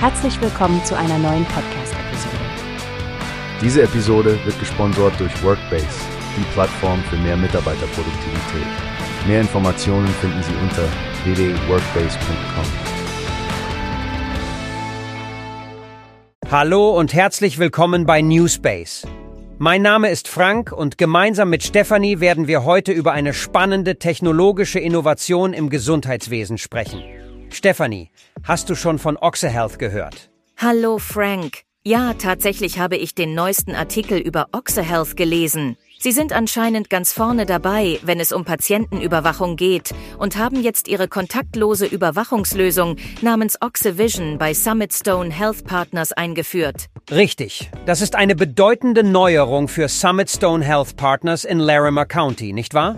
Herzlich willkommen zu einer neuen Podcast-Episode. Diese Episode wird gesponsert durch Workbase, die Plattform für mehr Mitarbeiterproduktivität. Mehr Informationen finden Sie unter www.workbase.com. Hallo und herzlich willkommen bei Newspace. Mein Name ist Frank und gemeinsam mit Stefanie werden wir heute über eine spannende technologische Innovation im Gesundheitswesen sprechen. Stefanie, hast du schon von OxeHealth gehört? Hallo Frank. Ja, tatsächlich habe ich den neuesten Artikel über OxeHealth gelesen. Sie sind anscheinend ganz vorne dabei, wenn es um Patientenüberwachung geht und haben jetzt ihre kontaktlose Überwachungslösung namens OxeVision bei Summit Stone Health Partners eingeführt. Richtig. Das ist eine bedeutende Neuerung für Summit Stone Health Partners in Larimer County, nicht wahr?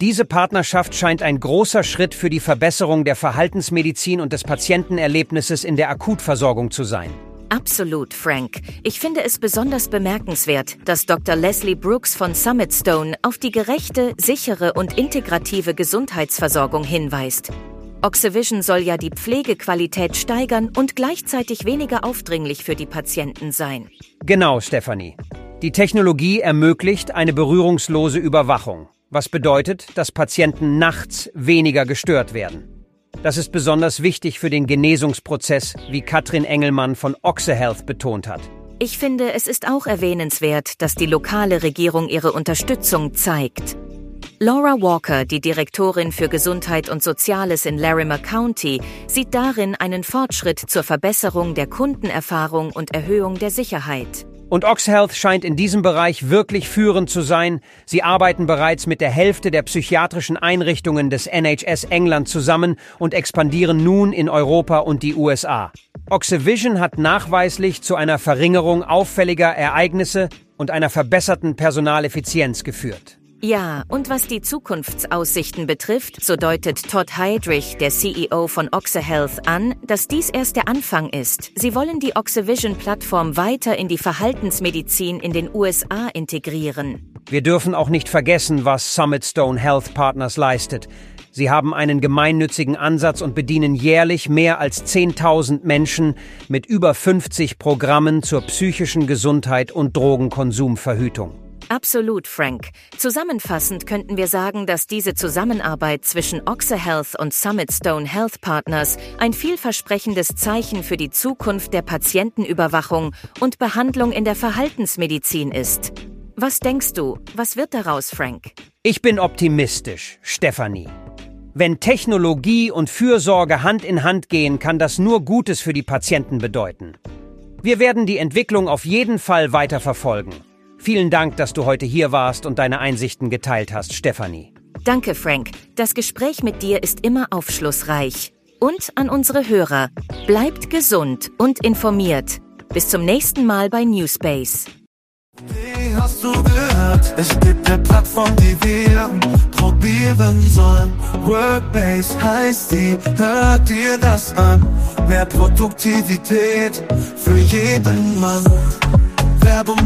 Diese Partnerschaft scheint ein großer Schritt für die Verbesserung der Verhaltensmedizin und des Patientenerlebnisses in der Akutversorgung zu sein. Absolut, Frank. Ich finde es besonders bemerkenswert, dass Dr. Leslie Brooks von Summit Stone auf die gerechte, sichere und integrative Gesundheitsversorgung hinweist. Oxyvision soll ja die Pflegequalität steigern und gleichzeitig weniger aufdringlich für die Patienten sein. Genau, Stephanie. Die Technologie ermöglicht eine berührungslose Überwachung, was bedeutet, dass Patienten nachts weniger gestört werden. Das ist besonders wichtig für den Genesungsprozess, wie Katrin Engelmann von OxeHealth betont hat. Ich finde, es ist auch erwähnenswert, dass die lokale Regierung ihre Unterstützung zeigt. Laura Walker, die Direktorin für Gesundheit und Soziales in Larimer County, sieht darin einen Fortschritt zur Verbesserung der Kundenerfahrung und Erhöhung der Sicherheit. Und OxHealth scheint in diesem Bereich wirklich führend zu sein. Sie arbeiten bereits mit der Hälfte der psychiatrischen Einrichtungen des NHS England zusammen und expandieren nun in Europa und die USA. Oxyvision hat nachweislich zu einer Verringerung auffälliger Ereignisse und einer verbesserten Personaleffizienz geführt. Ja, und was die Zukunftsaussichten betrifft, so deutet Todd Heidrich, der CEO von OxeHealth, an, dass dies erst der Anfang ist. Sie wollen die OxeVision-Plattform weiter in die Verhaltensmedizin in den USA integrieren. Wir dürfen auch nicht vergessen, was Summit Stone Health Partners leistet. Sie haben einen gemeinnützigen Ansatz und bedienen jährlich mehr als 10.000 Menschen mit über 50 Programmen zur psychischen Gesundheit und Drogenkonsumverhütung. Absolut, Frank. Zusammenfassend könnten wir sagen, dass diese Zusammenarbeit zwischen OxeHealth und Summit Stone Health Partners ein vielversprechendes Zeichen für die Zukunft der Patientenüberwachung und Behandlung in der Verhaltensmedizin ist. Was denkst du, was wird daraus, Frank? Ich bin optimistisch, Stephanie. Wenn Technologie und Fürsorge Hand in Hand gehen, kann das nur Gutes für die Patienten bedeuten. Wir werden die Entwicklung auf jeden Fall weiter verfolgen. Vielen Dank, dass du heute hier warst und deine Einsichten geteilt hast, Stefanie. Danke, Frank. Das Gespräch mit dir ist immer aufschlussreich. Und an unsere Hörer, bleibt gesund und informiert. Bis zum nächsten Mal bei Newspace. Wie hast du gehört? Es gibt eine Plattform, die wir probieren sollen. Workbase heißt die, hört dir das an. Mehr Produktivität für jeden Mann. Werbung,